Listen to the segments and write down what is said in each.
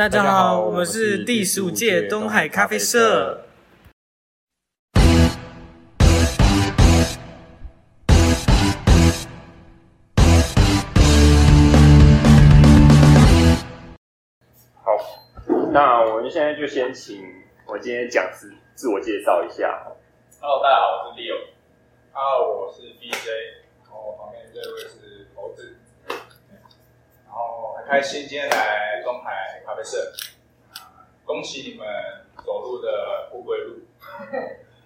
大家好，我们是第十五届东海咖啡社。好，那我们现在就先请我今天讲师自我介绍一下。Hello，大家好，我是 Leo。Hello，我是 BJ。然后我旁边这位是猴子。开心今天来东海咖啡社，恭喜你们走入的不归路。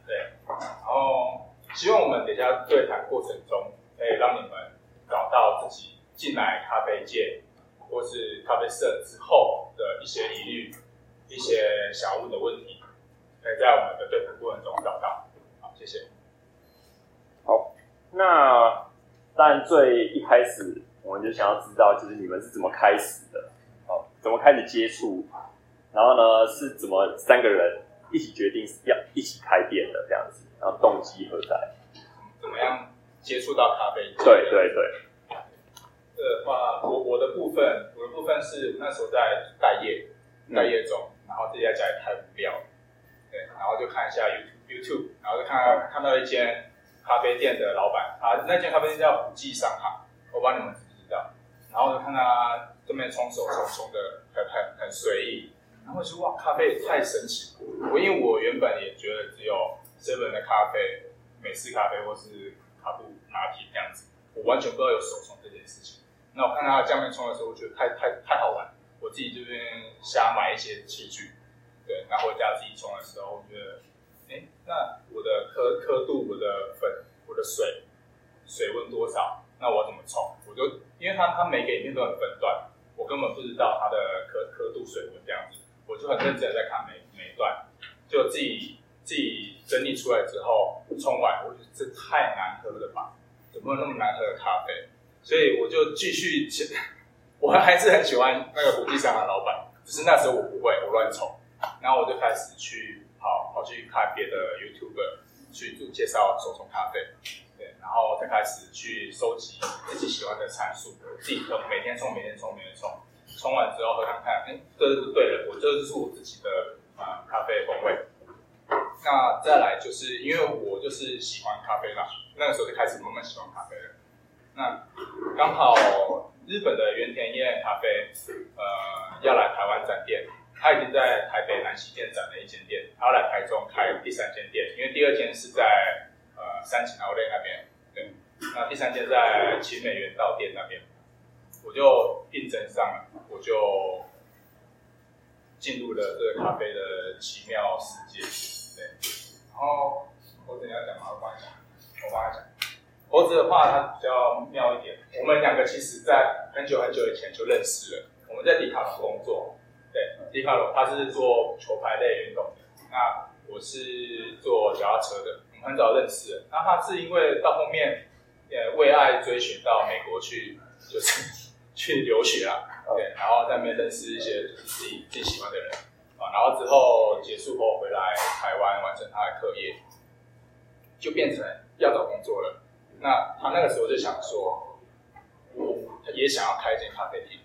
对，然后希望我们等一下对谈过程中，可以让你们找到自己进来咖啡界或是咖啡社之后的一些疑虑、一些想问的问题，可以在我们的对谈过程中找到。好，谢谢。好，那但最一开始。我们就想要知道，就是你们是怎么开始的，哦，怎么开始接触，然后呢，是怎么三个人一起决定要一起开店的这样子，然后动机何在？怎么样接触到咖啡？对对对。的话，我我的部分，我的部分是那时候在待业，待业中，然后自己在家里太无聊，对，然后就看一下 YouTube，YouTube，, 然后就看、嗯、看到一间咖啡店的老板，啊，那间咖啡店叫五季商行，我帮你们。然后就看他对面冲手冲冲的很很很随意，然后就说哇，咖啡也太神奇了！我因为我原本也觉得只有 seven 的咖啡、美式咖啡或是卡布拿铁这样子，我完全不知道有手冲这件事情。那我看他酱面冲的时候，我觉得太太太好玩，我自己这边瞎买一些器具，对，然后回家自己冲的时候，我觉得，哎，那我的刻刻度、我的粉、我的水水温多少？那我怎么冲？我就因为他他每个影片都很分段，我根本不知道它的刻刻度水温这样子，我就很认真在看每每一段，就自己自己整理出来之后冲完，我觉得这太难喝了吧？怎么有那么难喝的咖啡？所以我就继续，我还是很喜欢那个五季商的老板，只是那时候我不会，我乱冲，然后我就开始去跑跑去看别的 YouTuber 去做介绍手冲咖啡。然后再开始去收集自己喜欢的参数，自己冲，每天冲，每天冲，每天冲，冲完之后喝看看，哎，这是对的，我这就是我自己的啊、咖啡风味。那再来就是因为我就是喜欢咖啡嘛，那个时候就开始慢慢喜欢咖啡了。那刚好日本的原田彦咖啡呃要来台湾展店，他已经在台北南西店展了一间店，他要来台中开第三间店，因为第二间是在呃三井奥莱那边。那第三间在勤美园道店那边，我就应征上了，我就进入了这个咖啡的奇妙世界。对，然后猴子你要讲吗？我讲，我帮他讲。猴子的话，他比较妙一点。我们两个其实在很久很久以前就认识了。我们在迪卡侬工作，对，迪卡侬他是做球拍类运动的，那我是做脚踏车的。我们很早认识，那他是因为到后面，呃，为爱追寻到美国去，就是 去留学啊，对，然后在那边认识一些自己自己喜欢的人，啊，然后之后结束后回来台湾完成他的课业，就变成要找工作了。那他那个时候就想说，我他也想要开一间咖啡厅，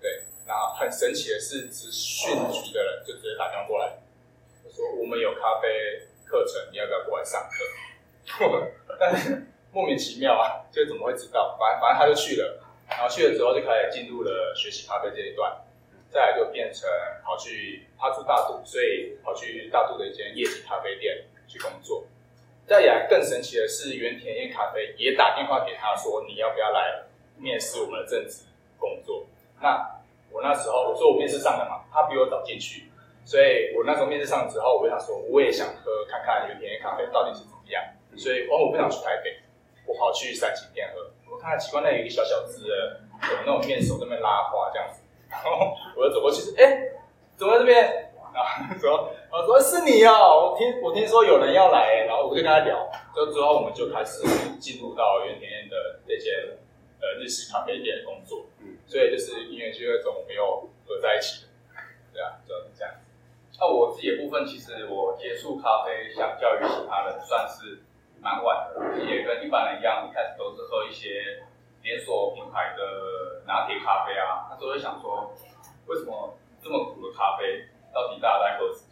对，那很神奇的是，职训局的人就直接打电话过来，他说我们有咖啡。课程你要不要过来上课？但是莫名其妙啊，就怎么会知道？反正反正他就去了，然后去了之后就开始进入了学习咖啡这一段，再来就变成跑去他住大肚，所以跑去大肚的一间叶子咖啡店去工作。再来更神奇的是，原田彦咖啡也打电话给他说，你要不要来面试我们的正职工作？那我那时候我说我面试上了嘛，他比我早进去。所以我那时候面试上之后，我就想说，我也想喝看看原田彦咖啡到底是怎么样。所以，哦，我不想去台北，我跑去三星店喝。我看奇怪，那有一个小小只的，有那种面手在那边拉花这样子。然后我就走过去，哎、欸，走在这边，然后说，我说是你哦，我听我听说有人要来，然后我就跟他聊。就之后我们就开始进入到原田彦的这些呃日式咖啡店的工作。嗯，所以就是因为就那种没有合在一起的，对啊，就是这样。那我自己的部分，其实我接触咖啡，相较于其他人，算是蛮晚的，也跟一般人一样，一开始都是喝一些连锁品牌的拿铁咖啡啊。那时候会想说，为什么这么苦的咖啡到底大家在喝什么？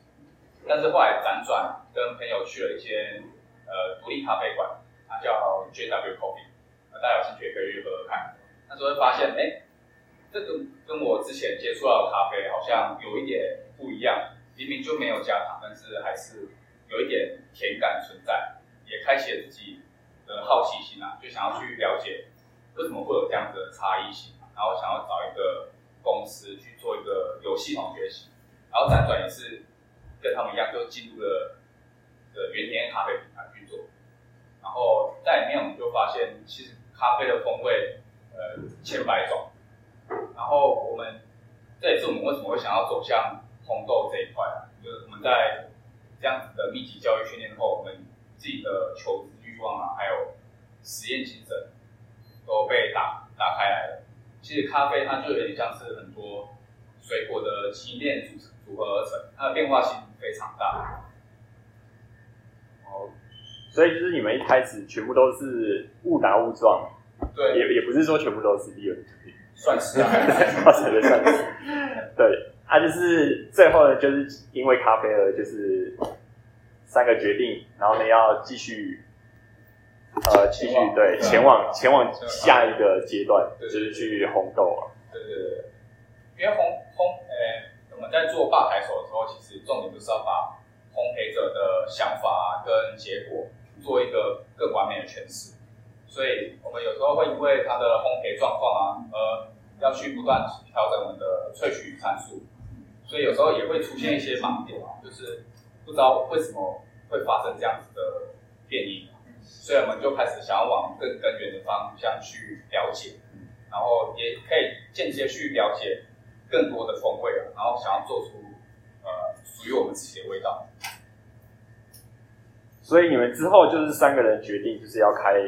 但是后来辗转跟朋友去了一些呃独立咖啡馆，它叫 JW Coffee，大家有兴趣也可以去喝喝看。那时候会发现，哎、这跟跟我之前接触到的咖啡好像有一点不一样，明明就没有加糖，但是还是有一点甜感存在，也开启了自己的好奇心啊，就想要去了解为什么会有这样的差异性，然后想要找一个公司去做一个有系统学习，然后辗转也是跟他们一样，就进入了的原田咖啡品牌去做，然后在里面我们就发现，其实咖啡的风味呃千百种，然后我们这也是我们为什么会想要走向红豆这一块啊，就是我们在这样子的密集教育训练后，我们自己的求知欲望啊，还有实验精神都被打打开来了。其实咖啡它就有点像是很多水果的基因链组组合而成，它的变化性非常大。哦，所以就是你们一开始全部都是误打误撞，对，也也不是说全部都是第二算是啊，算是算是，对，啊，就是最后呢，就是因为咖啡而就是三个决定，然后呢要继续。呃，继续对，前往前往下一个阶段，就是去红豆啊。对对对，因为烘烘，呃、欸，我们在做吧台手的时候，其实重点就是要把烘焙者的想法跟结果做一个更完美的诠释。所以我们有时候会因为它的烘焙状况啊，呃，要去不断调整我们的萃取参数，所以有时候也会出现一些盲点啊，就是不知道为什么会发生这样子的变异。所以我们就开始想要往更根源的方向去了解，然后也可以间接去了解更多的风味，然后想要做出呃属于我们自己的味道。所以你们之后就是三个人决定，就是要开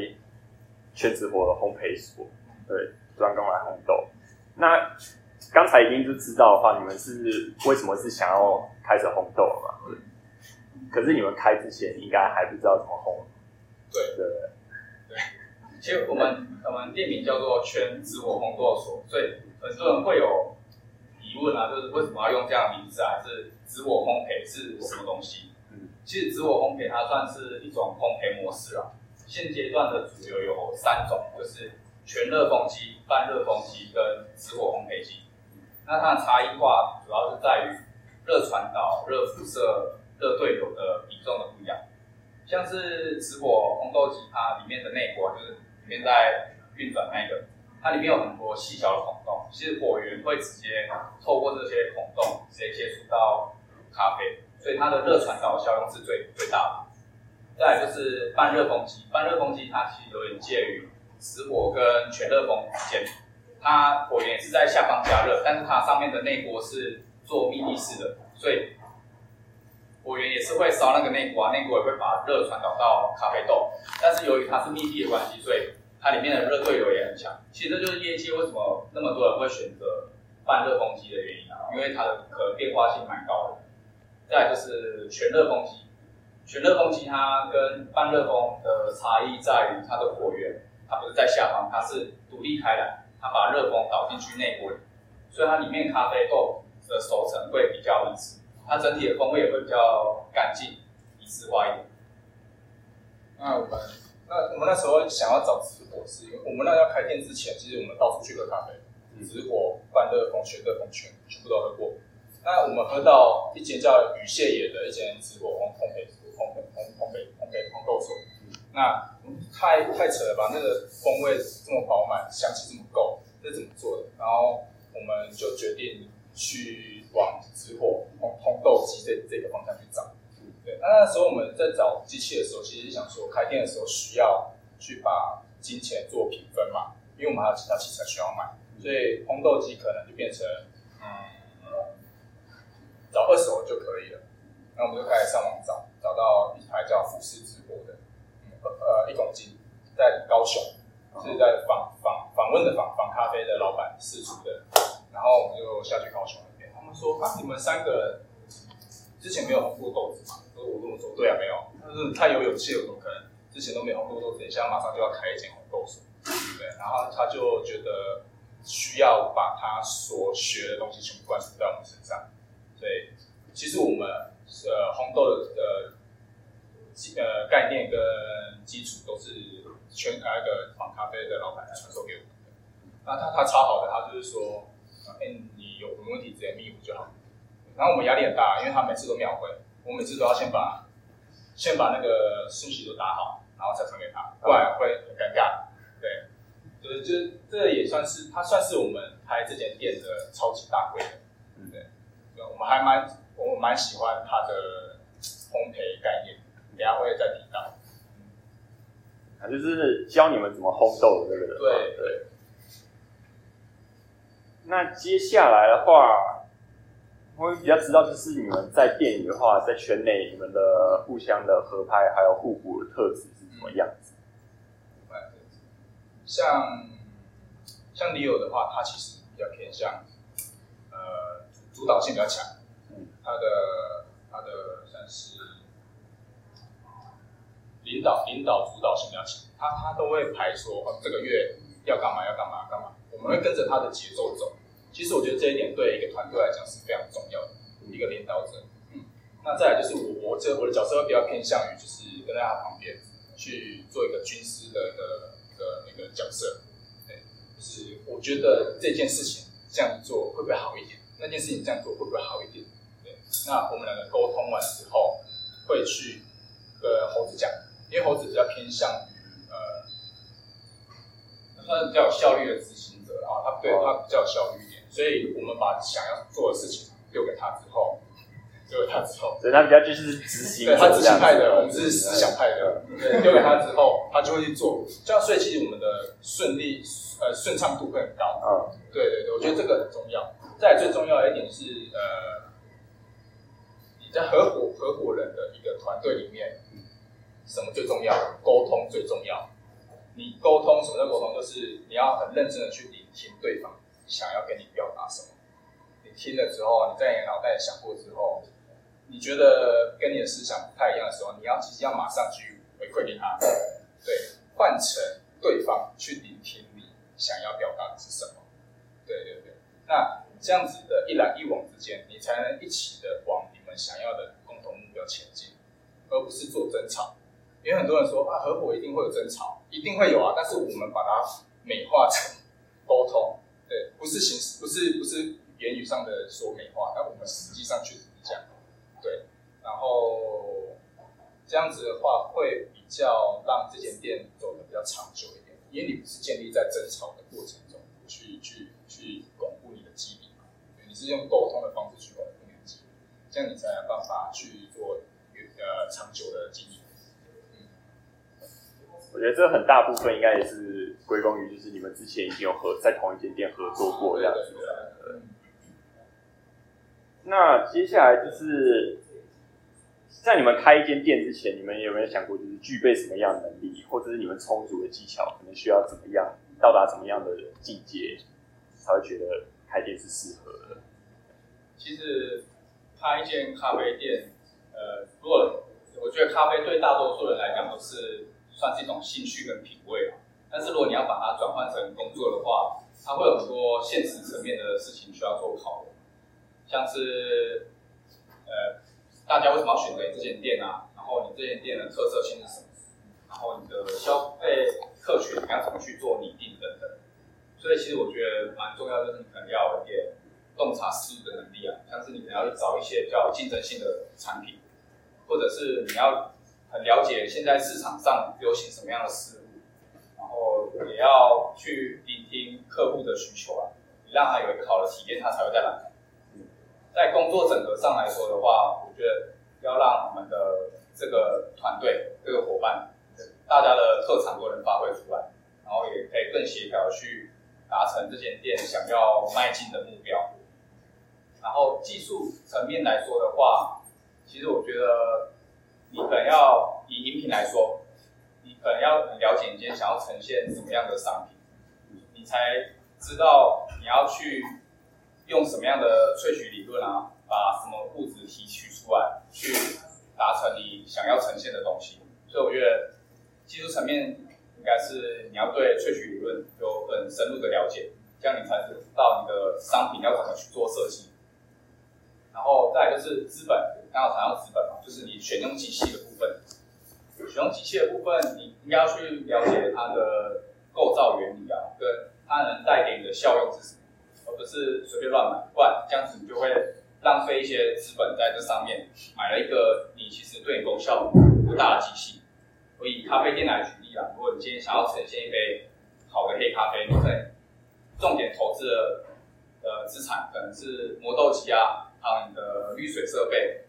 全职活的烘焙所，对，专攻来烘豆。那刚才已经就知道的话，你们是为什么是想要开始烘豆了嘛？对。可是你们开之前应该还不知道怎么烘。对对对，其实我们我们店名叫做全直火烘豆所，所以很多人会有疑问啊，就是为什么要用这样的名字啊？还是直火烘焙是什么东西？嗯，其实直火烘焙它算是一种烘焙模式啊。现阶段的主流有三种，就是全热风机、半热风机跟直火烘焙机。那它的差异化主要是在于热传导、热辐射、热对流的比重的不一样。像是直火烘豆机，它里面的内锅就是里面在运转那个，它里面有很多细小的孔洞，其实火源会直接透过这些孔洞直接接触到咖啡，所以它的热传导效用是最最大的。再来就是半热风机，半热风机它其实有点介于直火跟全热风之间，它火源是在下方加热，但是它上面的内锅是做密闭式的，所以。火源也是会烧那个内锅啊，内锅也会把热传导到咖啡豆，但是由于它是密闭的关系，所以它里面的热对流也很强。其实这就是业界为什么那么多人会选择半热风机的原因啊，因为它的可变化性蛮高的。再就是全热风机，全热风机它跟半热风的差异在于它的火源，它不是在下方，它是独立开来，它把热风导进去内锅里，所以它里面咖啡豆的熟成会比较一致。它整体的风味也会比较干净、一致化一点。那我们那我们那时候想要找直火，是因为我们那要开店之前，其实我们到处去喝咖啡，直火、半热风、全热风全全部都喝过。那我们喝到一间叫雨谢野的一间直火烘烘焙烘焙烘烘焙烘焙烘豆所，那太太扯了吧？那个风味这么饱满，香气这么够，这怎么做的？然后我们就决定。去往直火烘烘豆机这这个方向去找，对。那那时候我们在找机器的时候，其实是想说开店的时候需要去把金钱做平分嘛，因为我们还有其他器材需要买，所以烘豆机可能就变成嗯，找二手就可以了。那我们就开始上网找，找到一台叫富士直火的，呃，一公斤在高雄，是在访访访问的访访咖啡的老板试出的。然后我们就下去高雄说啊你们三个之前没有红过豆子嘛所以我跟我说对啊没有。但是他有勇气有种可能之前都没红过豆子现在马上就要开一间红豆对然后他就觉得需要把他所学的东西全部灌输在我们身上所以其实我们是红豆的呃概念跟基础都是全开的黄咖啡的老板传授给我们的。那他他超好的他就是说嗯有什么问题直接密我就好。然后我们压力很大，因为他每次都秒回，我每次都要先把先把那个信息都打好，然后再传给他，不然会很尴尬。对，就是就这也算是他算是我们开这间店的超级大贵的，嗯，对，我们还蛮我们蛮喜欢他的烘焙概念，等下会再提到。啊，就是教你们怎么烘豆的这个。对对。那接下来的话，我比较知道，就是你们在电影的话，在圈内你们的互相的合拍还有互补的特质是什么样子？嗯、像像 Leo 的话，他其实比较偏向呃主导性比较强，嗯，他的他的算是领导领导主导性比较强，他他都会排说哦，这个月要干嘛要干嘛干嘛，我们会跟着他的节奏走。其实我觉得这一点对一个团队来讲是非常重要的，一个领导者。嗯，那再来就是我我这我的角色会比较偏向于就是跟在他旁边去做一个军师的一个一个那个角色。对，就是我觉得这件事情这样做会不会好一点？那件事情这样做会不会好一点？对，那我们两个沟通完之后会去跟猴子讲，因为猴子比较偏向于呃，算是比较有效率的执行者，然后他对他比较有效率。所以我们把想要做的事情丢给他之后，丢给他之后，所以他比较就是执行，对，他执行派的，我们是思想派的。对，丢给他之后，他就会去做。这样，所以其实我们的顺利呃顺畅度会很高。嗯，对对对，我觉得这个很重要。再来最重要的一点是呃，你在合伙合伙人的一个团队里面，什么最重要？沟通最重要。你沟通什么叫沟通？就是你要很认真的去聆听对方。想要跟你表达什么？你听了之后，你在你脑袋想过之后，你觉得跟你的思想不太一样的时候，你要其实要马上去回馈给他。对，换成对方去聆听你想要表达的是什么。对对对，那这样子的一来一往之间，你才能一起的往你们想要的共同目标前进，而不是做争吵。因为很多人说啊，合伙一定会有争吵，一定会有啊，但是我们把它美化成沟通。不是形式，不是不是言语上的说美话，但我们实际上确实是这样。对，然后这样子的话，会比较让这间店走得比较长久一点，因为你不是建立在争吵的过程中去去去巩固你的基底嘛，你是用沟通的方式去巩固你的基底，这样你才有办法去做呃长久的经营。我觉得这很大部分应该也是归功于，就是你们之前已经有合在同一间店合作过这样子的。那接下来就是在你们开一间店之前，你们有没有想过，就是具备什么样的能力，或者是你们充足的技巧，可能需要怎么样到达什么样的境界，才会觉得开店是适合的？其实开一间咖啡店，呃，如果我觉得咖啡对大多数人来讲都是。算是一种兴趣跟品味，但是如果你要把它转换成工作的话，它会有很多现实层面的事情需要做考虑，像是呃，大家为什么要选择这间店啊？然后你这间店的特色性是什么？然后你的消费客群你要怎么去做拟定等等。所以其实我觉得蛮重要，就是你可能要有点洞察思路的能力啊，像是你可能要去找一些比较竞争性的产品，或者是你要。很了解现在市场上流行什么样的事物，然后也要去聆听客户的需求啊，你让他有一个好的体验，他才会再来。在工作整合上来说的话，我觉得要让我们的这个团队、这个伙伴，大家的特长都能发挥出来，然后也可以更协调去达成这间店想要迈进的目标。然后技术层面来说的话，其实我觉得。你可能要以饮品来说，你可能要很了解你今天想要呈现什么样的商品，你才知道你要去用什么样的萃取理论啊，把什么物质提取出来，去达成你想要呈现的东西。所以我觉得技术层面应该是你要对萃取理论有很深入的了解，这样你才知道你的商品要怎么去做设计。然后再就是资本，刚好谈到资本嘛，就是你选用机器的部分。选用机器的部分，你应该要去了解它的构造原理啊，跟它能带给你的效用是什么，而不是随便乱买，不然这样子你就会浪费一些资本在这上面，买了一个你其实对你功效不大的机器。我以咖啡店来举例啊，如果你今天想要呈现一杯好的黑咖啡，你可能重点投资的呃资产可能是磨豆机啊，还有你的滤水设备。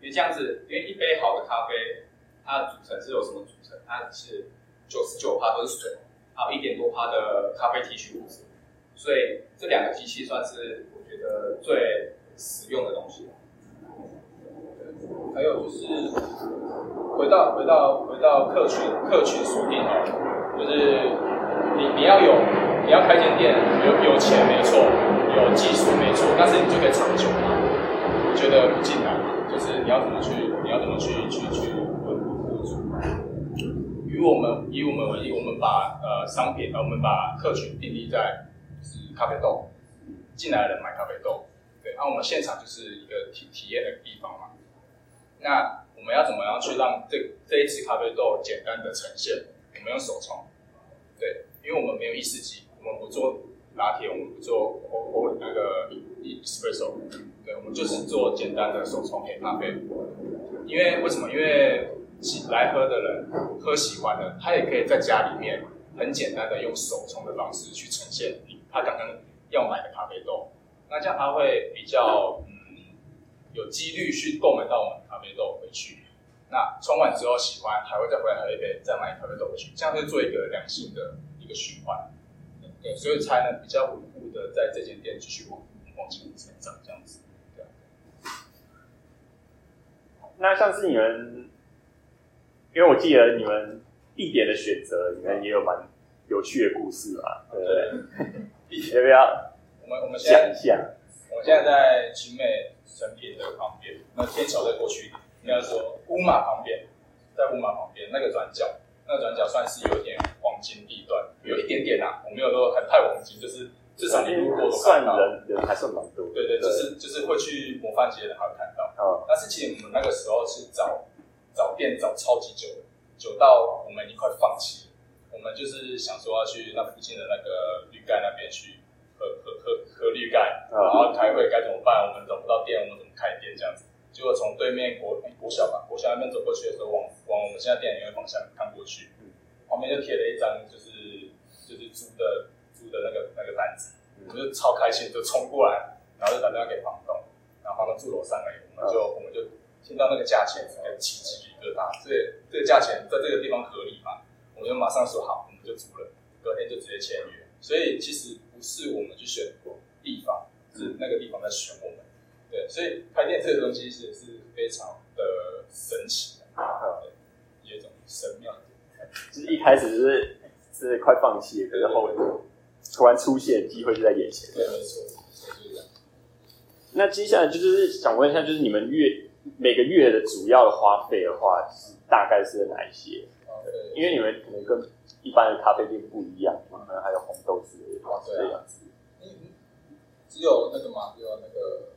因为这样子，因为一杯好的咖啡，它的组成是有什么组成？它是九十九趴都是水，还有一点多趴的咖啡提取物质。所以这两个机器算是我觉得最实用的东西。还有就是回到回到回到客群客群锁定哦，就是你你要有你要开间店，有有钱没错，有技术没错，但是你就可以长久吗？我觉得不尽然。就是你要怎么去，你要怎么去去去稳固住。以我们以我们为例，我们把呃商品，我们把客群定义在就是咖啡豆，进来的人买咖啡豆，对，那、我们现场就是一个体体验的地方嘛。那我们要怎么样去让这这一支咖啡豆简单的呈现？我们用手冲，对，因为我们没有意式机，我们不做拿铁，我们不做我我那个 espresso。对，我们就是做简单的手冲黑咖啡，因为为什么？因为来喝的人喝喜欢的，他也可以在家里面很简单的用手冲的方式去呈现他刚刚要买的咖啡豆，那这样他会比较嗯有几率去购买到我们咖啡豆回去。那冲完之后喜欢，还会再回来喝一杯，再买咖啡豆回去，这样就做一个良性的一个循环，对，所以才能比较稳固的在这间店继续往往前成长这样子。那像是你们，因为我记得你们地点的选择，你们也有蛮有趣的故事嘛，对不对？要不要？我们我们讲一下。我们现在在勤美诚品的旁边，那天桥再过去，应该说乌马旁边，在乌马旁边那个转角，那个转角算是有点黄金地段，有一点点啊，我没有说很太黄金，就是。至少你路过都看到，人人还算蛮多。对对，就是就是会去模范街的人还会看到。嗯。但是其实我们那个时候是找找店找超级久的，久到我们已经快放弃了。我们就是想说要去那附近的那个绿盖那边去喝喝喝喝绿盖，然后开会该怎么办？我们找不到店，我们怎么开店这样子？结果从对面国国小吧，国小那边走过去的时候，往往我们现在店里面方向看过去，旁边就贴了一张就是就是租的。租的那个那个单子，我们就超开心，就冲过来，然后就打电话给房东，然后房东住楼上而已，我们就、嗯、我们就听到那个价钱，直接起鸡皮疙瘩，这这个价钱在这个地方合理嘛？我们就马上说好，我们就租了，隔天就直接签约。所以其实不是我们去选地方，是那个地方在选我们。对，所以开店这个东西是是非常的神奇的，对，有一种神妙的，就是一开始就是是快放弃，可是后面。突然出现机会就在眼前，对，没错，那接下来就是想问一下，就是你们月每个月的主要的花费的话，是大概是哪一些？因为你们可能跟一般的咖啡店不一样，可能还有红豆之类的，这样子。嗯，只有那个嘛，只有那个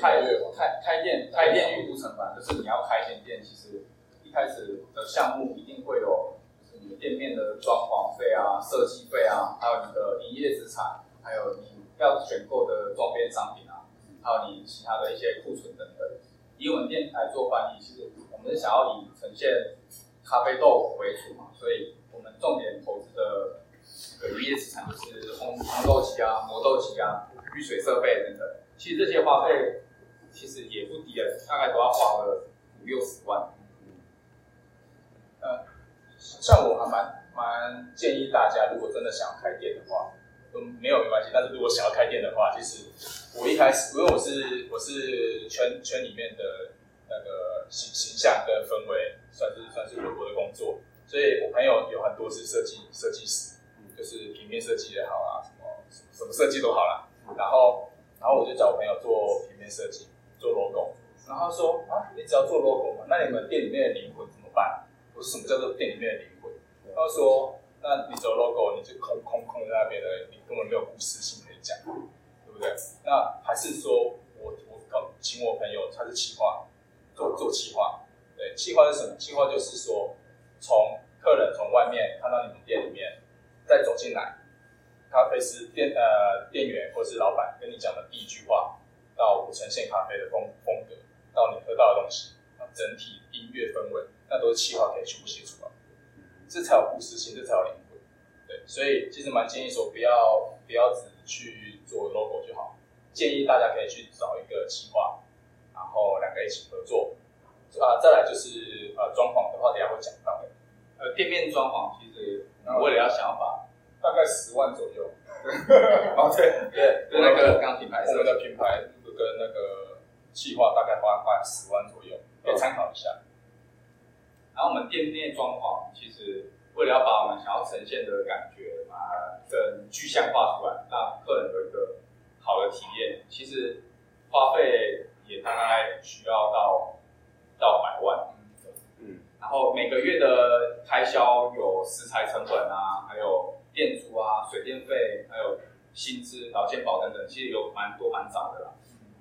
开开开店开店预估成本，就是你要开间店，其实一开始的项目一定会有。店面的装潢费啊、设计费啊，还有你的营业资产，还有你要选购的周边商品啊，还有你其他的一些库存等等。以我们店来做翻译，其实我们是想要以呈现咖啡豆为主嘛，所以我们重点投资的个营业资产就是烘烘豆机啊、磨豆机啊、滤水设备等等。其实这些花费其实也不低的，大概都要花个五六十万。呃。像我还蛮蛮建议大家，如果真的想要开店的话，都没有没关系。但是如果想要开店的话，其实我一开始，因为我是我是圈圈里面的那个形形象跟氛围，算是算是我的工作，所以我朋友有很多是设计设计师，就是平面设计也好啊，什么什么设计都好啦。然后然后我就找我朋友做平面设计，做 logo。然后他说啊，你只要做 logo 嘛，那你们店里面的灵魂怎么办？什么叫做店里面的灵魂。他说：“那你走 logo，你就空空空在那边的，你根本没有故事性可以讲，对不对？那还是说我我请我朋友，他是企划，做做企划，对，企划是什么？企划就是说，从客人从外面看到你们店里面，再走进来，咖啡师店呃店员或是老板跟你讲的第一句话，到我呈现咖啡的风风格，到你喝到的东西，整体音乐氛围，那都是企划可以全部写出来，这才有故事性，这才有灵魂。对，所以其实蛮建议说，不要不要只去做 logo 就好，建议大家可以去找一个企划，然后两个一起合作。啊，再来就是呃装潢的话，等下会讲到的。呃，店面装潢其实为了要想法，大概十万左右。哦，对对，对那个刚品牌，我们的品牌跟那个企划大概花花十万左右，可以参考一下。然后我们店面装潢其实。为了要把我们想要呈现的感觉啊，更具象化出来，让客人有一个好的体验，其实花费也大概需要到到百万。嗯，然后每个月的开销有食材成本啊，还有店租啊、水电费，还有薪资、劳健保等等，其实有蛮多蛮杂的啦。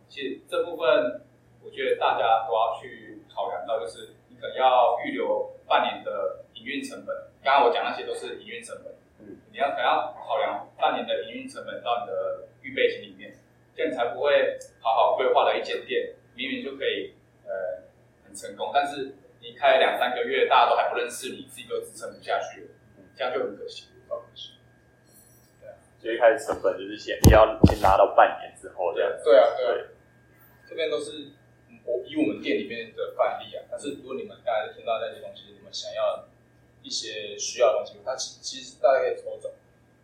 其实这部分我觉得大家都要去考量到，就是你可能要预留半年的营运成本。刚刚我讲那些都是营运成本，嗯，你要可能要考量半年的营运成本到你的预备金里面，这样才不会好好规划了一间店，明明就可以呃很成功，但是你开了两三个月，大家都还不认识你，自己都支撑不下去了，这样就很可惜，很可惜。对啊，所以一开始成本就是先你要先拿到半年之后这样子。对啊，对啊，这边都是我以我们店里面的范例啊，但是如果你们刚才听到那些东西，你们想要。一些需要的东西，它其其实大家可以抽走，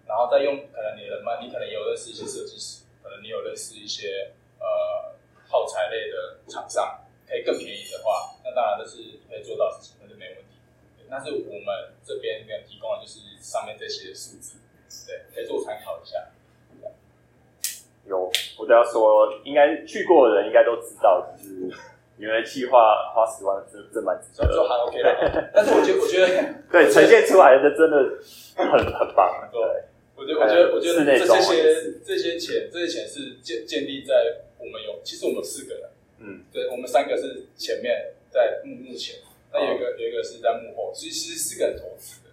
然后再用可能你人脉，你可能也有认识一些设计师，可能你有认识一些呃耗材类的厂商，可以更便宜的话，那当然这是可以做到事情，那就没问题。但是我们这边要提供的就是上面这些数字，对，可以做参考一下。有，我都要说，应该去过的人应该都知道，就是。因为计划花十万，真真蛮值得的，就还 OK 了。但是我觉得，我觉得 对呈现出来的真的很很棒。对，我觉得，我觉得，我觉得这些这些钱，这些钱是建建立在我们有，其实我们有四个人，嗯，对，我们三个是前面在幕幕前，那有一个有一个是在幕后，所以其实四个人投资的。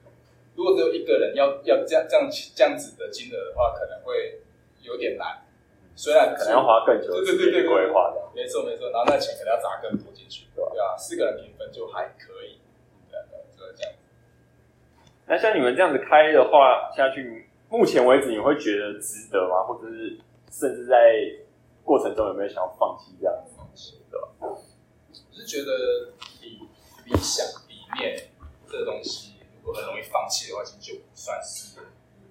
如果只有一个人要要这样这样这样子的金额的话，可能会有点难。虽然可能要花更久的时间规划的，没错没错，然后那钱可能要砸更多进去，对吧？对啊，四个人平分就还可以，对对，就是这样。那像你们这样子开的话下去，目前为止你会觉得值得吗？或者是甚至在过程中有没有想要放弃这样子的东西，对吧？我是觉得理理想理念这个东西，如果很容易放弃的话，其实就不算是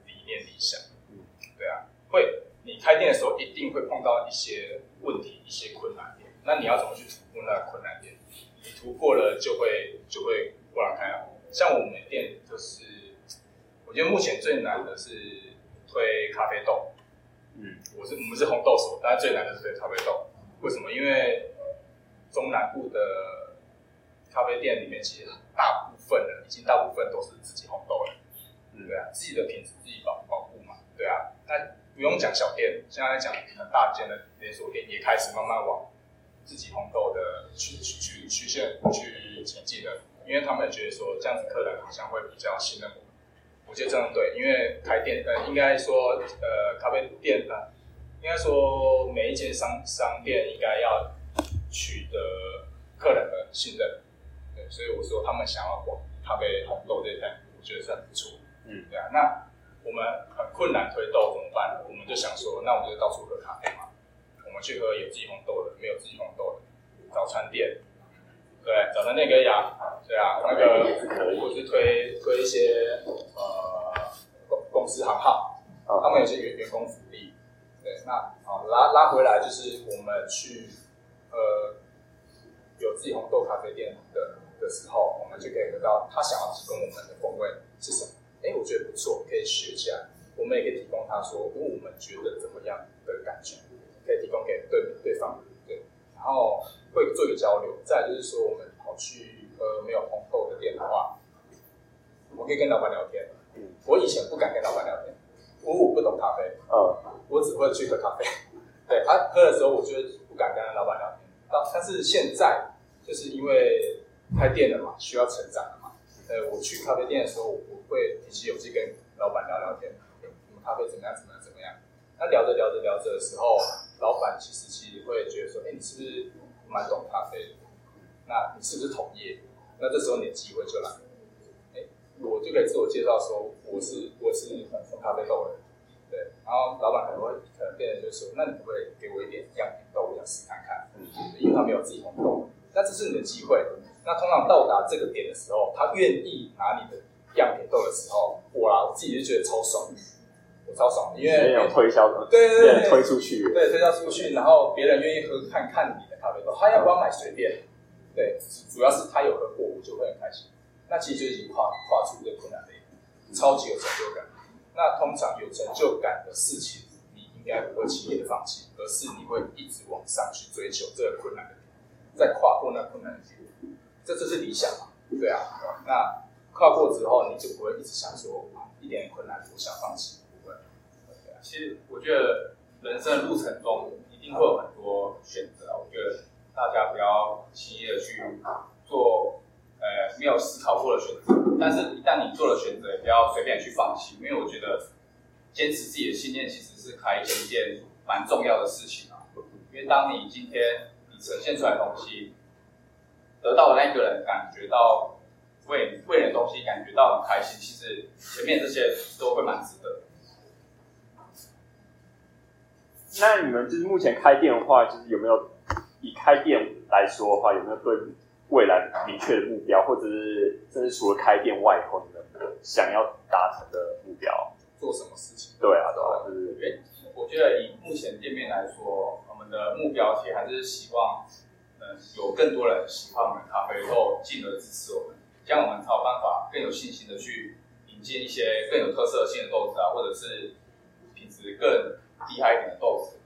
理念理想。嗯，对啊，会。你开店的时候一定会碰到一些问题、一些困难点，那你要怎么去突破那个困难点？你突破了就会就会豁然开朗。像我们店就是，我觉得目前最难的是推咖啡豆。嗯，我是我们是红豆手，但是最难的是推咖啡豆。为什么？因为中南部的咖啡店里面，其实大部分的已经大部分都是自己红豆了。嗯，对啊，自己的品质自己保保护嘛。对啊，那。不用讲小店，现在讲很大间的连锁店也开始慢慢往自己红豆的曲曲曲曲线去前进了，因为他们觉得说这样子客人好像会比较信任我。我觉得这样对，因为开店呃，应该说呃咖啡店啊，应该说每一间商商店应该要取得客人的信任，对，所以我说他们想要往咖啡红豆这一块，我觉得是很不错，嗯，对啊，那。我们很困难推豆怎么办？我们就想说，那我们就到处喝咖啡嘛。我们去喝有自己红豆的，没有自己红豆的早餐店。对，早餐店可以啊。对啊，那个我是推推一些呃公公司行号，他们有些员员工福利。对，那好拉拉回来就是我们去呃有自己红豆咖啡店的的时候，我们就可以得到他想要提供我们的风味是什么。哎，我觉得不错，可以学起来。我们也可以提供他说，如果我们觉得怎么样的感觉，可以提供给对对方，对。然后会做一个交流。再就是说，我们跑去呃没有红豆的店的话，我可以跟老板聊天。嗯，我以前不敢跟老板聊天，我我不懂咖啡，嗯，我只会去喝咖啡。对，他喝的时候，我觉得不敢跟老板聊天。但但是现在，就是因为开店了嘛，需要成长了嘛。呃，我去咖啡店的时候，我会提起勇气跟老板聊聊天，咖啡怎么样？怎么样？怎么样？那聊着聊着聊着的时候，老板其实其实会觉得说，哎，你是不是蛮懂咖啡的？那你是不是同业？那这时候你的机会就来了。哎，我就可以自我介绍说，我是我是粉红咖啡豆的。对，然后老板可能会可能变成就是说，那你会不会给我一点样品豆，我想试看看？因为他没有自己烘豆，那这是你的机会。那通常到达这个点的时候，他愿意拿你的样品豆的时候，我啦，我自己就觉得超爽，我超爽，因为有推销的，对对对，推出去，对，推销出去，然后别人愿意喝看看你的咖啡豆，他要不要买随便，对，主要是他有喝过，我就会很开心。那其实就已经跨跨出这个困难的一步，超级有成就感。那通常有成就感的事情，你应该不会轻易的放弃，而是你会一直往上去追求这个困难的，再跨过那困难的地步，这就是理想嘛？对啊。那跨过之后，你就不会一直想说一点困难我想放弃，不会。其实我觉得人生的路程中一定会有很多选择，我觉得大家不要轻易的去做。呃，没有思考过的选择，但是一旦你做了选择，也不要随便去放弃，因为我觉得坚持自己的信念其实是开一件蛮重要的事情啊。因为当你今天你呈现出来的东西，得到的那个人感觉到为为你的东西感觉到很开心，其实前面这些都会蛮值得。那你们就是目前开店的话，就是有没有以开店来说的话，有没有对？未来明确的目标，或者是甚至除了开店外以后，你们想要达成的目标，做什么事情？对啊，对啊，就是。诶，我觉得以目前店面来说，我们的目标其实还是希望，嗯，有更多人喜欢我们的咖啡然后，进而支持我们，这样我们才有办法更有信心的去引进一些更有特色性的豆子啊，或者是品质更厉害一点的豆子，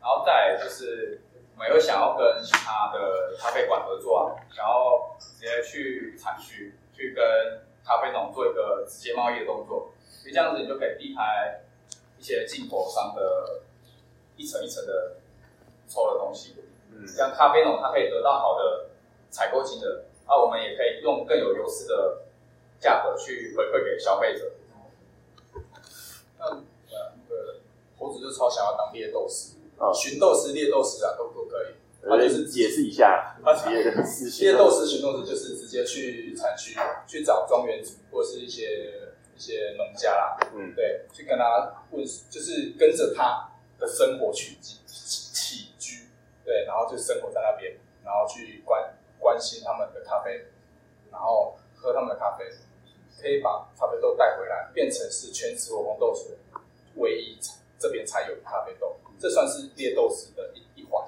然后再就是。我们有想要跟其他的咖啡馆合作啊，想要直接去产区去跟咖啡农做一个直接贸易的动作，所以这样子你就可以避开一些进口商的一层一层的抽的东西。嗯，这样咖啡农他可以得到好的采购金额，那我们也可以用更有优势的价格去回馈给消费者。那呃，那个猴子就超想要当猎豆师。寻斗师、猎斗师啊，都都可以。他就是解释一下，他直接猎斗师、寻斗师就是直接去产区去找庄园主或者是一些一些农家啦，嗯，对，去跟他问，就是跟着他的生活起居起居，对，然后就生活在那边，然后去关关心他们的咖啡，然后喝他们的咖啡，可以把咖啡豆带回来，变成是全职火红豆水唯一这边才有咖啡豆。这算是猎豆师的一一环，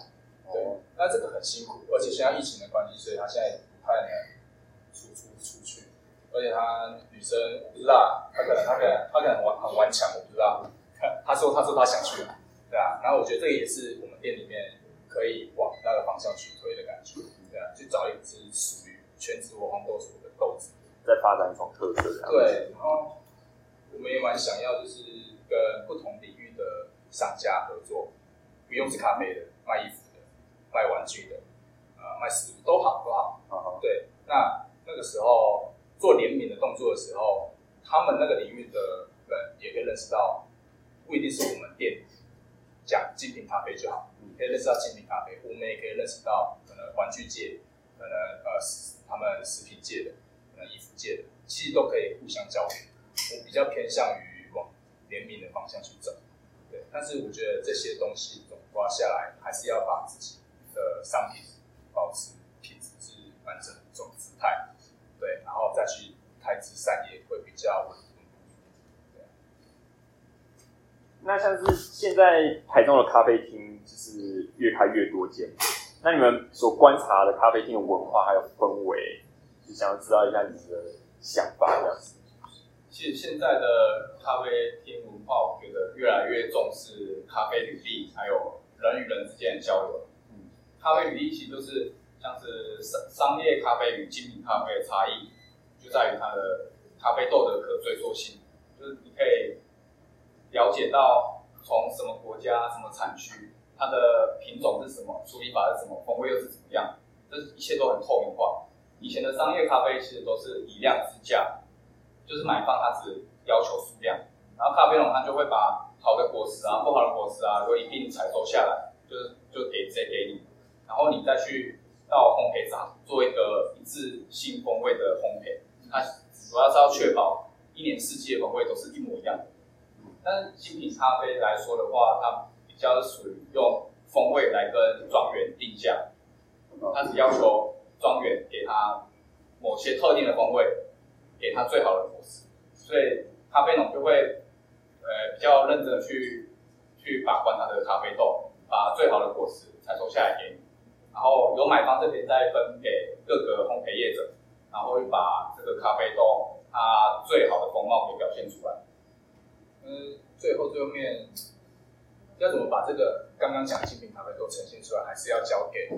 对。那这个很辛苦，而且现在疫情的关系，所以他现在也不太能出出出去。而且他女生我不知道，他可能他可能他可能很顽很顽强，我不知道。他说他说他想去，对啊。然后我觉得这个也是我们店里面可以往那个方向去推的感觉，对啊。去找一支属于全职火红豆所的豆子，再发展一种特色。对，然后我们也蛮想要，就是跟不同领域的。商家合作，不用是咖啡的，卖衣服的，卖玩具的，呃，卖食物都好，都好。Uh huh. 对，那那个时候做联名的动作的时候，他们那个领域的人也可以认识到，不一定是我们店讲精品咖啡就好，可以认识到精品咖啡，我们也可以认识到可能玩具界，可能呃他们食品界的，可能衣服界的，其实都可以互相交流。我比较偏向于往联名的方向去走。对但是我觉得这些东西总刮下来，还是要把自己的商品保持品质是完整的这种姿态，对，然后再去开枝散叶会比较稳。那像是现在台中的咖啡厅就是越开越多间，那你们所观察的咖啡厅的文化还有氛围，就想要知道一下你们的想法这样子。其实现在的咖啡厅文化，我觉得越来越重视咖啡履历，还有人与人之间的交流。嗯，咖啡履历其实就是像是商商业咖啡与精品咖啡的差异，就在于它的咖啡豆的可追溯性，就是你可以了解到从什么国家、什么产区，它的品种是什么，处理法是什么，风味又是怎么样，这一切都很透明化。以前的商业咖啡其实都是以量制价，就是买方他只要求数量，然后咖啡农他就会把好的果实啊、不好的果实啊，都一并采收下来，就是就给直接给你，然后你再去到烘焙厂做一个一致性风味的烘焙，它主要是要确保一年四季的风味都是一模一样的。但是精品咖啡来说的话，它比较是属于用风味来跟庄园定价，他只要求庄园给他某些特定的风味，给他最好的果实，所以咖啡农就会呃比较认真的去去把关他的咖啡豆，把最好的果实采收下来给你，然后由买方这边再分给各个烘焙业者，然后会把这个咖啡豆它最好的风貌给表现出来。嗯，最后最后面要怎么把这个刚刚讲精品咖啡豆呈现出来，还是要交给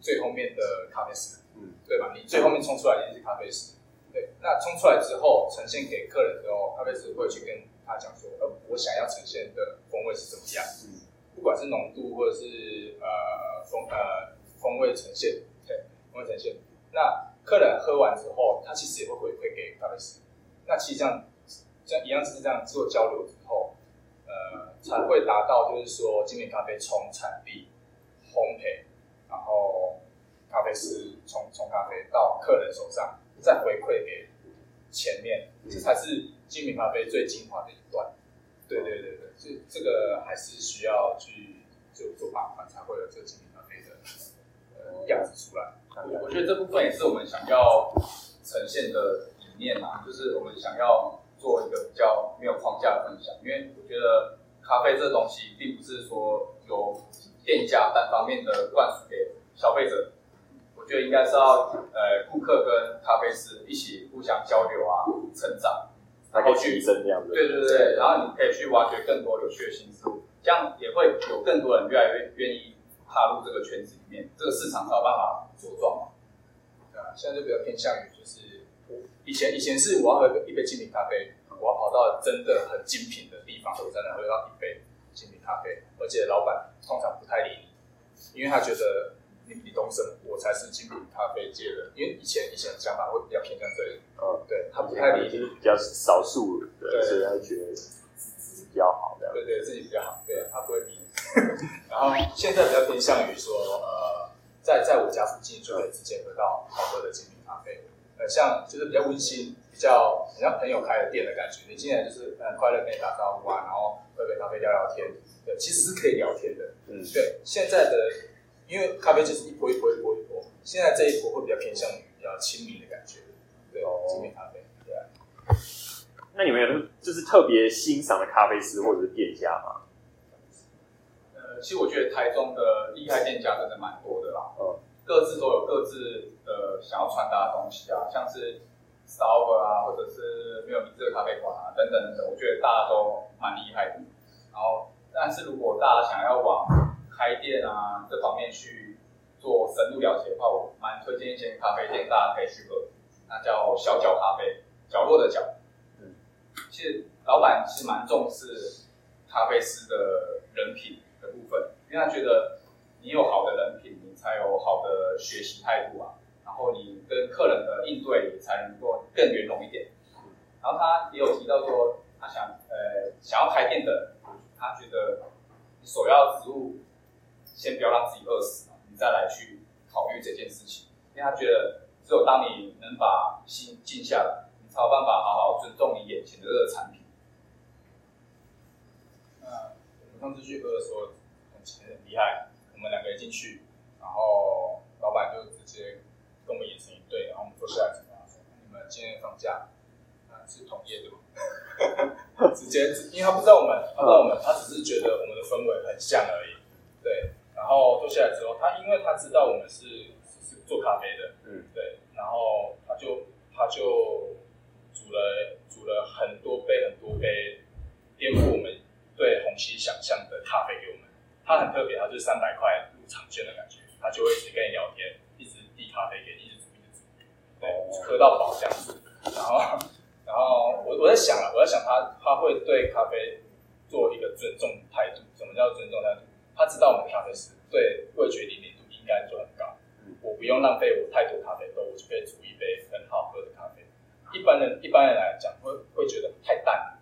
最后面的咖啡师，嗯，对吧？你最后面冲出来一定是咖啡师，对。那冲出来之后呈现给客人之后，咖啡师会去跟他讲说，呃，我想要呈现的风味是怎么样？嗯，不管是浓度或者是呃风呃风味呈现，对，风味呈现。那客人喝完之后，他其实也会回馈给咖啡师。那其实这样。像一样是这样做交流之后，呃，才会达到就是说，精品咖啡从产地、烘焙，然后咖啡师从从咖啡到客人手上，再回馈给前面，这才是精品咖啡最精华的一段。对对对对，这这个还是需要去就做把关，才会有这个精品咖啡的呃样子出来。我觉得这部分也是我们想要呈现的理念啊，就是我们想要。做一个比较没有框架的分享，因为我觉得咖啡这东西并不是说由店家单方面的灌输给消费者，我觉得应该是要呃顾客跟咖啡师一起互相交流啊，成长，然后去这样子，对对对，然后你可以去挖掘更多有趣的新事物，这样也会有更多人越来越愿意踏入这个圈子里面，这个市场才有办法茁壮嘛。对啊，现在就比较偏向于就是。以前以前是我要喝一杯精品咖啡，我要跑到真的很精品的地方，我才能喝到一杯精品咖啡。而且老板通常不太理你，因为他觉得你你懂什么，我才是精品咖啡界的。因为以前以前的想法会比较偏向这里，嗯，对，他不太理你，就是比较少数的，对，所以他觉得自己比较好，对对，自己比较好，对，他不会理你。然后现在比较偏向于说，呃，在在我家附近就可以直接喝到好喝的精品咖啡。呃，像就是比较温馨，比较很像朋友开的店的感觉。你进来就是很快乐跟你打招呼啊，然后喝杯咖啡聊聊天，对，其实是可以聊天的。嗯，对。现在的因为咖啡就是一波一波一波一波，现在这一波会比较偏向于比较亲密的感觉。对，精品咖啡。对啊。那你们有就是特别欣赏的咖啡师或者是店家吗？呃，其实我觉得台中的厉害店家真的蛮多的啦。嗯。各自都有各自的想要传达的东西啊，像是 Starbucks 啊，或者是没有名字的咖啡馆啊，等等等等，我觉得大家都蛮厉害的。然后，但是如果大家想要往开店啊这方面去做深入了解的话，我蛮推荐一间咖啡店，大家可以去喝，那叫小角咖啡，角落的角。嗯，其实老板是蛮重视咖啡师的人品的部分，因为他觉得你有好的人品。你才有好的学习态度啊，应对才能够更圆融一点。然后他也有提到说，他想呃想要开店的，他觉得首要职务先不要让自己饿死，你再来去考虑这件事情，因为他觉得只有当你能把心静下来，你才有办法好好尊重你眼前的这个产品。那我们上次去喝的时候很很厉害，我们两个人进去。然后老板就直接跟我们眼神对，然后我们坐下来怎么样？说你们今天放假，啊是同业对吗？直接，因为他不知道我们，他不知道我们，他只是觉得我们的氛围很像而已。对，然后坐下来之后，他因为他知道我们是是做咖啡的，嗯，对，然后他就他就煮了煮了很多杯很多杯，颠覆我们对虹吸想象的咖啡给我们。他很特别，他就是三百块入场券的感觉。他就会一直跟你聊天，一直递咖啡给你，对，喝到饱这样子。然后，然后我我在想啊，我在想他他会对咖啡做一个尊重态度。什么叫尊重态度？他知道我们咖啡师对味觉灵敏度应该就很高，我不用浪费我太多咖啡豆，我就可以煮一杯很好喝的咖啡。一般人一般人来讲会会觉得太淡，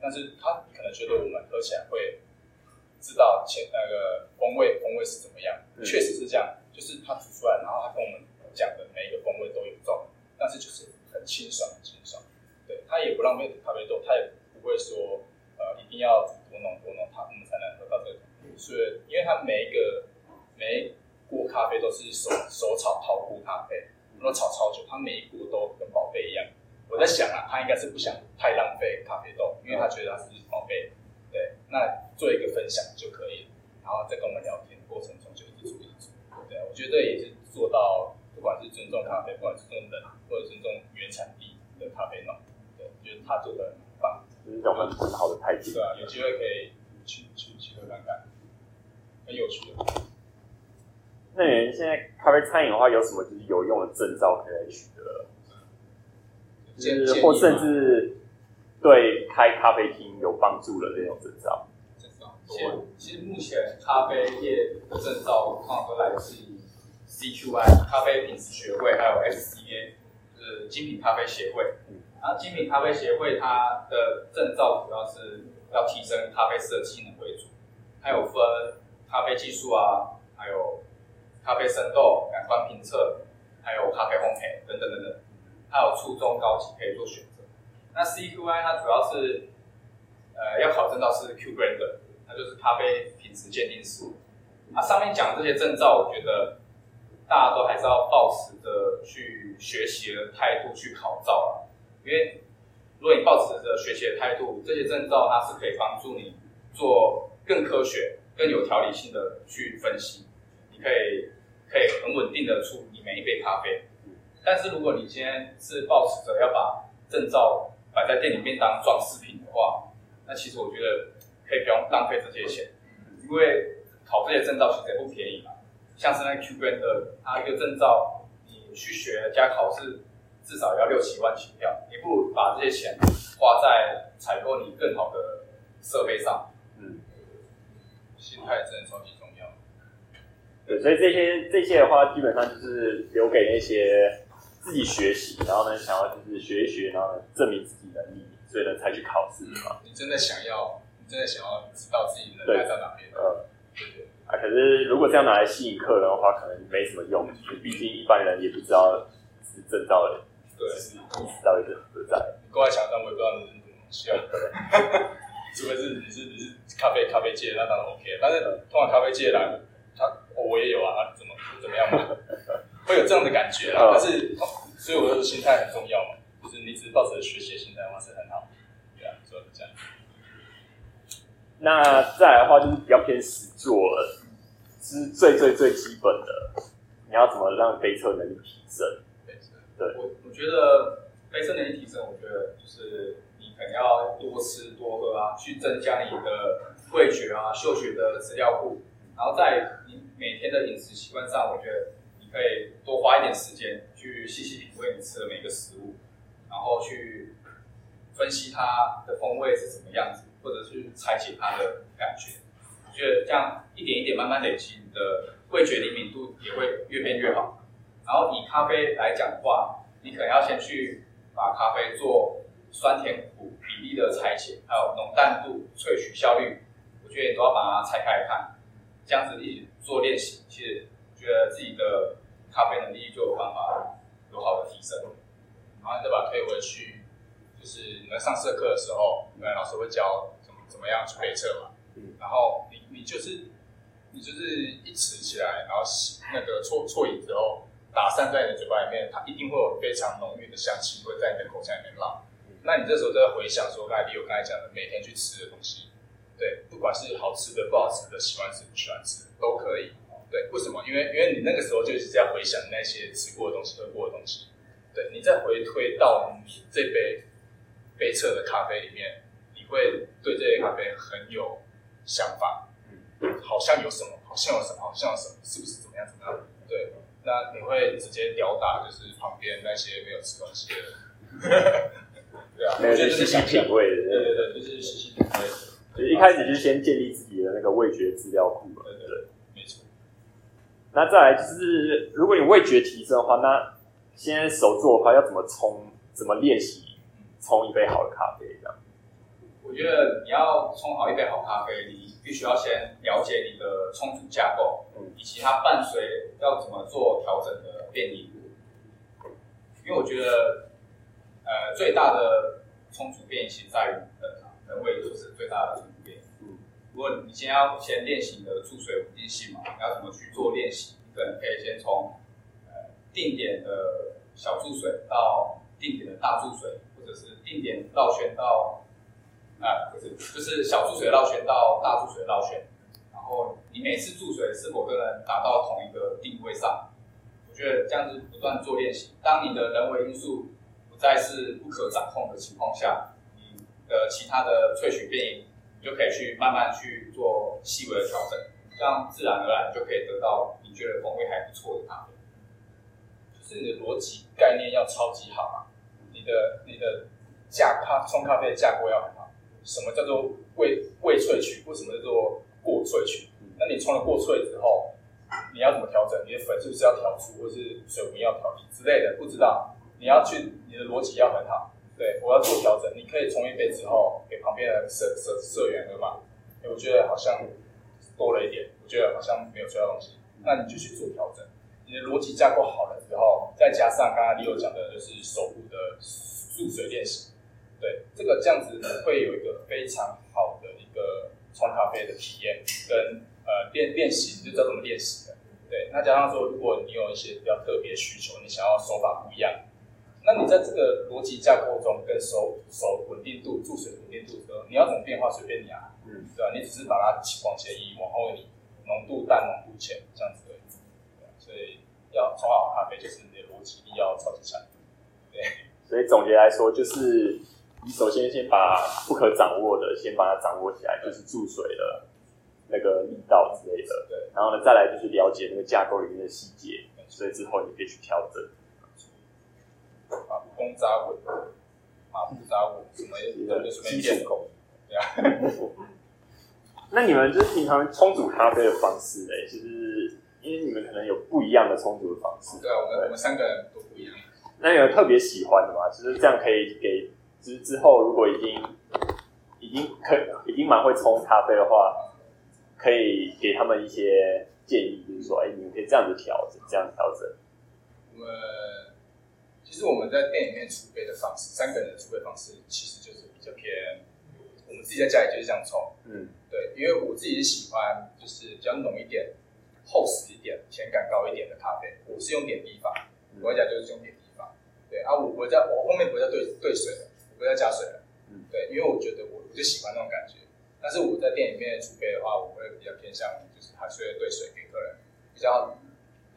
但是他可能觉得我们喝起来会知道前那个风味风味是怎么样，确、嗯、实是这样，就是他煮出来，然后他跟我们讲的每一个风味都有重，但是就是很清爽很清爽，对，他也不浪费咖啡豆，他也不会说呃一定要多浓多浓，他我们才能喝到这个，所以因为他每一个每一锅咖啡都是手手炒泡壶咖啡。都炒超久，他每一锅都跟宝贝一样。我在想啊，他应该是不想太浪费咖啡豆，因为他觉得他是宝贝。对，那做一个分享就可以，然后再跟我们聊天过程中就一直做一直做。对，我觉得也是做到，不管是尊重咖啡，不管是尊重人，或者尊重原产地的咖啡农。对，我觉得他做的很棒，就是一种很很好的态度。对啊，有机会可以去去去喝看看，很有趣的。那你们现在咖啡餐饮的话，有什么就是有用的证照可以来取得？就是或甚至对开咖啡厅有帮助的那种证照。证照，其实其实目前咖啡业的证照，通常都来自于 CQI 咖啡品质学会，还有 SCA 就是精品咖啡协会。嗯，然后精品咖啡协会它的证照主要是要提升咖啡师的技能为主，它有分咖啡技术啊，还有。咖啡生豆、感官评测，还有咖啡烘焙等等等等，还有初中高级可以做选择。那 CQI 它主要是，呃，要考证照是 Q Grader，那就是咖啡品质鉴定师。它上面讲这些证照，我觉得大家都还是要抱持着去学习的态度去考照啊。因为如果你抱持着学习的态度，这些证照它是可以帮助你做更科学、更有条理性的去分析。你可以可以很稳定的出你每一杯咖啡，但是如果你今天是抱持着要把证照摆在店里面当装饰品的话，那其实我觉得可以不用浪费这些钱，因为考这些证照其实也不便宜嘛。像是那 Q Grader，它一个证照你去学加考试至少要六七万起跳，你不如把这些钱花在采购你更好的设备上。嗯，心态真的超级重要。对，所以这些这些的话，基本上就是留给那些自己学习，然后呢，想要就是学一学，然后呢，证明自己能力，所以呢，才去考试嘛。你真的想要，你真的想要知道自己能力在哪边？嗯，对对。啊，可是如果这样拿来吸引客人的话，可能没什么用，毕竟一般人也不知道是证照的，对，是到底是何在。你挂在墙上，我也不知道你是什么东西啊。除非是你是你是咖啡咖啡界，那当然 OK。但是通常咖啡界来。他、哦、我也有啊，怎么怎么样嘛，会有这样的感觉啦。但是，所以我说心态很重要嘛，就是你只是抱着学习的心态的话是很好，对啊，所以这样。那再来的话就是比较偏实作了，是最最最基本的，你要怎么让飞车能力提升？杯测，对，我我觉得飞车能力提升，我觉得就是你可能要多吃多喝啊，去增加你的味觉啊、嗅觉的资料库。然后在你每天的饮食习惯上，我觉得你可以多花一点时间去细细品味你吃的每一个食物，然后去分析它的风味是什么样子，或者去拆解它的感觉。觉得这样一点一点慢慢累积，你的味觉灵敏度也会越变越好。然后以咖啡来讲话，你可能要先去把咖啡做酸甜苦比例的拆解，还有浓淡度、萃取效率，我觉得你都要把它拆开来看。这样子一起做练习，其实觉得自己的咖啡能力就有办法有好的提升。然后再把它推回去，就是你们上社课的时候，你们老师会教怎么怎么样去配测嘛。嗯。然后你你就是你就是一吃起来，然后那个啜啜饮之后打散在你的嘴巴里面，它一定会有非常浓郁的香气会在你的口腔里面绕。嗯。那你这时候就在回想说，刚才比我刚才讲的，每天去吃的东西。对，不管是好吃的、不好吃的，喜欢吃不喜欢吃都可以。对，为什么？因为因为你那个时候就是在回想那些吃过的东西、喝过的东西。对，你再回推到你这杯杯测的咖啡里面，你会对这杯咖啡很有想法。嗯，好像有什么，好像有什么，好像有什么，是不是怎么样怎么样？对，那你会直接吊打就是旁边那些没有吃东西的人。对啊，我觉得这是细品味的。对对对，就是细细品味。就一开始就是先建立自己的那个味觉资料库嘛，对对对，没错。那再来就是，如果你味觉提升的话，那现在手做的话要怎么冲？怎么练习冲一杯好的咖啡这样？我觉得你要冲好一杯好咖啡，你必须要先了解你的冲煮架构，嗯，以及它伴随要怎么做调整的变异。因为我觉得，呃，最大的冲煮变异其实在于人，人为就是最大的冲煮变如果你先要先练习你的注水稳定性嘛，你要怎么去做练习？你可能可以先从呃定点的小注水到定点的大注水，或者是定点绕圈到。啊，不是，就是小注水绕圈到大注水绕圈，然后你每次注水是否都能达到同一个定位上？我觉得这样子不断做练习，当你的人为因素不再是不可掌控的情况下，你的其他的萃取变异，你就可以去慢慢去做细微的调整，这样自然而然就可以得到你觉得风味还不错的咖啡。就是你的逻辑概念要超级好啊，你的你的架咖冲咖啡的架构要很好。什么叫做未未萃取？为什么叫做过萃取？那你冲了过萃之后，你要怎么调整？你的粉是不是要调粗，或是水温要调低之类的？不知道，你要去，你的逻辑要很好。对，我要做调整，你可以冲一杯之后给旁边的社社社员喝嘛？哎，我觉得好像多了一点，我觉得好像没有需要东西，那你就去做调整。你的逻辑架构好了之后，再加上刚刚 Leo 讲的就是手部的注水练习。对，这个这样子呢，会有一个非常好的一个冲咖啡的体验，跟呃练练习，你就知道怎么练习的。对，那加上说，如果你有一些比较特别需求，你想要手法不一样，那你在这个逻辑架构中跟手手稳定度、注水稳定度的时候，你要怎么变化随便你啊，嗯，对吧？你只是把它往前移、往后移，浓度淡、浓度浅这样子而已。对，所以要冲好咖啡，就是你的逻辑力要超级强。对，所以总结来说就是。你首先先把不可掌握的先把它掌握起来，就是注水的那个力道之类的。对，然后呢，再来就是了解那个架构里面的细节，所以之后你可以去调整。马步扎稳，马步扎稳，什么也对，就是基础功。对啊。那你们就是平常冲煮咖啡的方式呢？就是因为你们可能有不一样的冲煮的方式。对啊，我们我们三个人都不一样。那有特别喜欢的吗？就是这样可以给。之之后，如果已经已经可已经蛮会冲咖啡的话，可以给他们一些建议，就是说，哎，你们可以这样子调整，这样调整。我们其实我们在店里面储备的方式，三个人的储备方式，其实就是比较偏我们自己在家里就是这样冲。嗯，对，因为我自己是喜欢就是比较浓一点、厚实一点、甜感高一点的咖啡，我是用点滴法，嗯、我在家就是用点滴法。对啊，我我在我后面不再兑兑水的。不要加水了，嗯，对，因为我觉得我我就喜欢那种感觉。但是我在店里面储备的话，我会比较偏向就是还是会兑水给客人，比较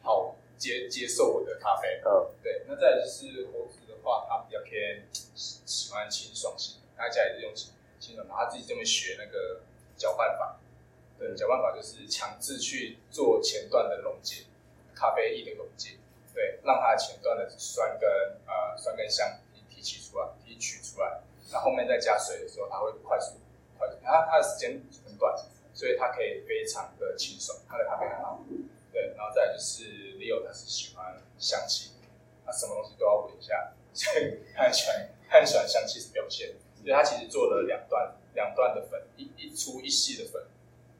好接接受我的咖啡。嗯，对。那再来就是猴子的话，他比较偏喜欢清爽型，他家也是用清清爽，他自己这么学那个搅拌法。对，搅拌法就是强制去做前段的溶解，咖啡液的溶解，对，让它前段的酸跟呃酸跟香。取出来，提取出来，那后面再加水的时候，它会快速，快速，它它的时间很短，所以它可以非常的轻松，它的咖啡很好。对，然后再就是 Leo，他是喜欢香气，他什么东西都要闻一下，所以他很喜欢，他很喜欢香气的表现。所以他其实做了两段，两段的粉，一一粗一细的粉，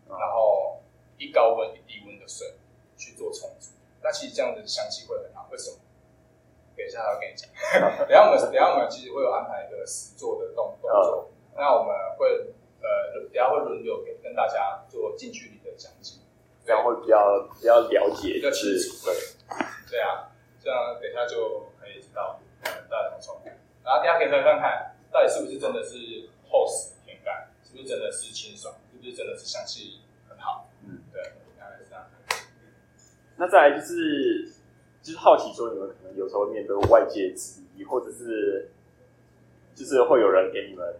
然后一高温一低温的水去做冲煮。那其实这样子香气会很好，为什么？等一下，要跟你讲。等下我们，等下我们其实会有安排一个实做的动动作。那我们会呃，等下会轮流给跟大家做近距离的讲解，这样会比较比较了解，比较清楚。对，对啊，这样等一下就可以知道大家怎么冲。然后大家可以喝看看，到底是不是真的是厚实甜感，是不是真的是清爽，是不是真的是香气很好？嗯，对，大概是这样。那再来就是。就是好奇说，你们可能有时候面对外界质疑，或者是就是会有人给你们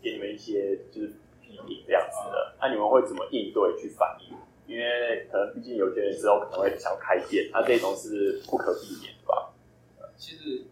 给你们一些就是批评这样子的，那、啊、你们会怎么应对去反应？因为可能毕竟有些人之后可能会想开店，那、啊、这种是不可避免的吧？其实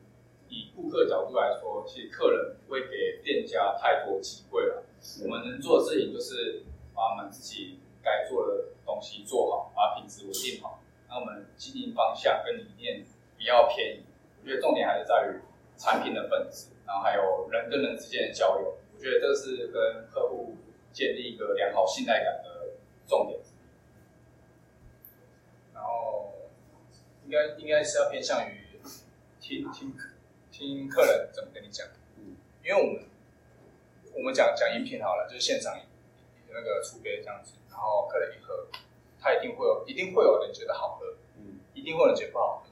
以顾客角度来说，其实客人不会给店家太多机会了。我们能做的事情就是把我们自己该做的东西做好，把品质稳定好。我们经营方向跟理念比较偏移，我觉得重点还是在于产品的本质，然后还有人跟人之间的交流，我觉得这是跟客户建立一个良好信赖感的重点。然后应该应该是要偏向于听听听客人怎么跟你讲，因为我们我们讲讲饮品好了，就是现场那个出杯这样子，然后客人一喝，他一定会有一定会有人觉得好喝，嗯，一定会有人觉得不好喝，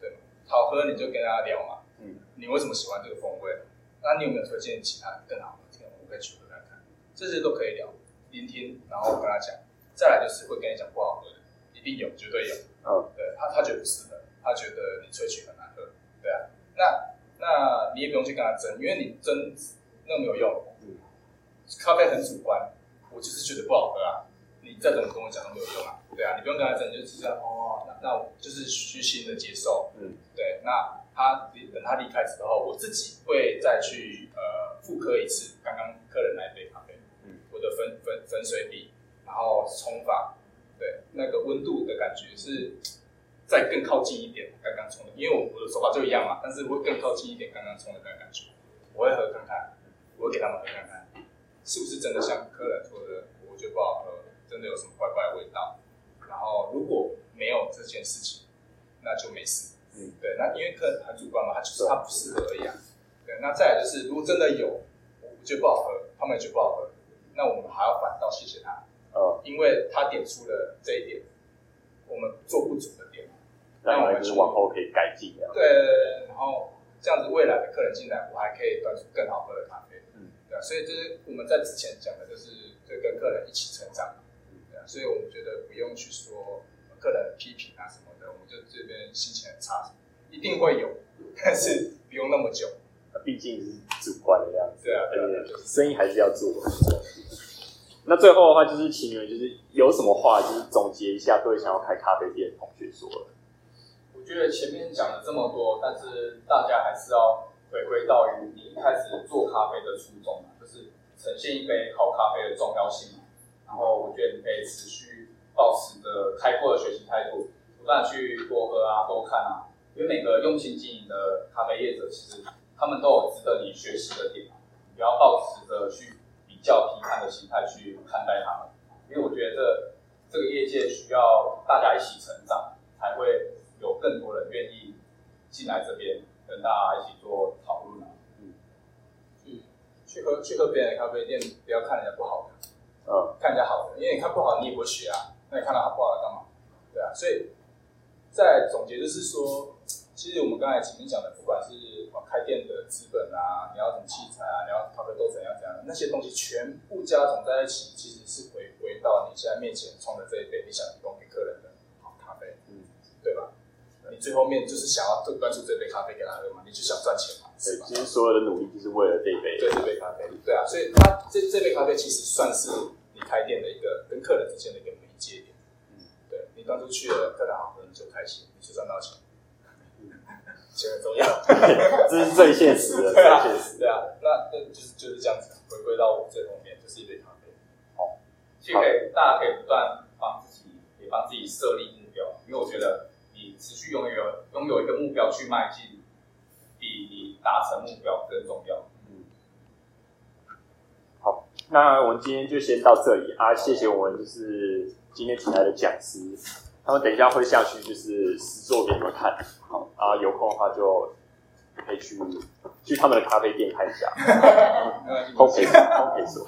对，好喝你就跟他聊嘛，嗯，你为什么喜欢这个风味？那你有没有推荐其他更好喝的？我可以去喝看看，这些都可以聊，聆听，然后跟他讲，再来就是会跟你讲不好喝的，一定有，绝对有，嗯，对他他觉得不适合，他觉得你萃取很难喝，对啊，那那你也不用去跟他争，因为你争那没有用，嗯，咖啡很主观。我就是觉得不好喝啊！你再怎么跟我讲都没有用啊！对啊，你不用跟他争，你就是这样哦。那那我就是虚心的接受，嗯，对。那他等他离开之后，我自己会再去呃复刻一次刚刚客人那一杯咖啡，嗯，我的粉粉粉水比，然后冲法，对，那个温度的感觉是再更靠近一点刚刚冲的，因为我我的手法就一样嘛，但是会更靠近一点刚刚冲的那个感觉。我会喝看看，我会给他们喝看看。是不是真的像客人说的？我觉得不好喝，真的有什么怪怪的味道？然后如果没有这件事情，那就没事。嗯，对。那因为客人很主观嘛，他就是他不适合而已啊。对。那再来就是，如果真的有，我觉得不好喝，他们也觉得不好喝，那我们还要反倒谢谢他。哦。因为他点出了这一点，我们做不足的点，那我们就往后可以改进。对对对。然后这样子，未来的客人进来，我还可以端出更好喝的咖啡。嗯，对所以这是我们在之前讲的，就是就跟客人一起成长，所以我们觉得不用去说个人批评啊什么的，我们就这边心情很差，一定会有，但是不用那么久，毕竟是主观的样子，对啊，对对，生意还是要做。那最后的话，就是请你们就是有什么话，就是总结一下，各位想要开咖啡店的同学说了。我觉得前面讲了这么多，但是大家还是要。回归到于你一开始做咖啡的初衷嘛，就是呈现一杯好咖啡的重要性嘛。然后我觉得你可以持续保持着开阔的学习态度，不断去多喝啊、多看啊。因为每个用心经营的咖啡业者，其实他们都有值得你学习的点。不要保持着去比较批判的心态去看待他们，因为我觉得这这个业界需要大家一起成长，才会有更多人愿意进来这边。跟大家一起做讨论啊，嗯，去去喝去喝别人的咖啡店，不要看人家不好的，嗯，看人家好的，因为你看不好你也不会学啊，那你看到他不好的干嘛？对啊，所以在总结就是说，其实我们刚才前面讲的，不管是开店的资本啊，你要什么器材啊，你要咖啡豆怎样怎样，那些东西全部加总在一起，其实是回归到你现在面前冲的这一杯，你想提供给客人的好咖啡，嗯，对吧？你最后面就是想要端出这杯咖啡给他喝嘛？你就想赚钱嘛？对，其实所有的努力就是为了这一杯，对这杯咖啡。对啊，所以他这这杯咖啡其实算是你开店的一个跟客人之间的一个媒介点。嗯，对你当初去了，客人好喝你就开心，你就赚到钱。钱很重要，这是最现实的，最现实。对啊，那那就是就是这样子，回归到我们最后面就是一杯咖啡。好，其实可以，大家可以不断帮自己，也帮自己设立目标，因为我觉得。你持续拥有拥有一个目标去迈进，比你达成目标更重要。那我们今天就先到这里啊！谢谢我们就是今天请来的讲师，他们等一下会下去就是实作给你们看。好啊，有空的话就可以去去他们的咖啡店看一下。烘焙烘焙所。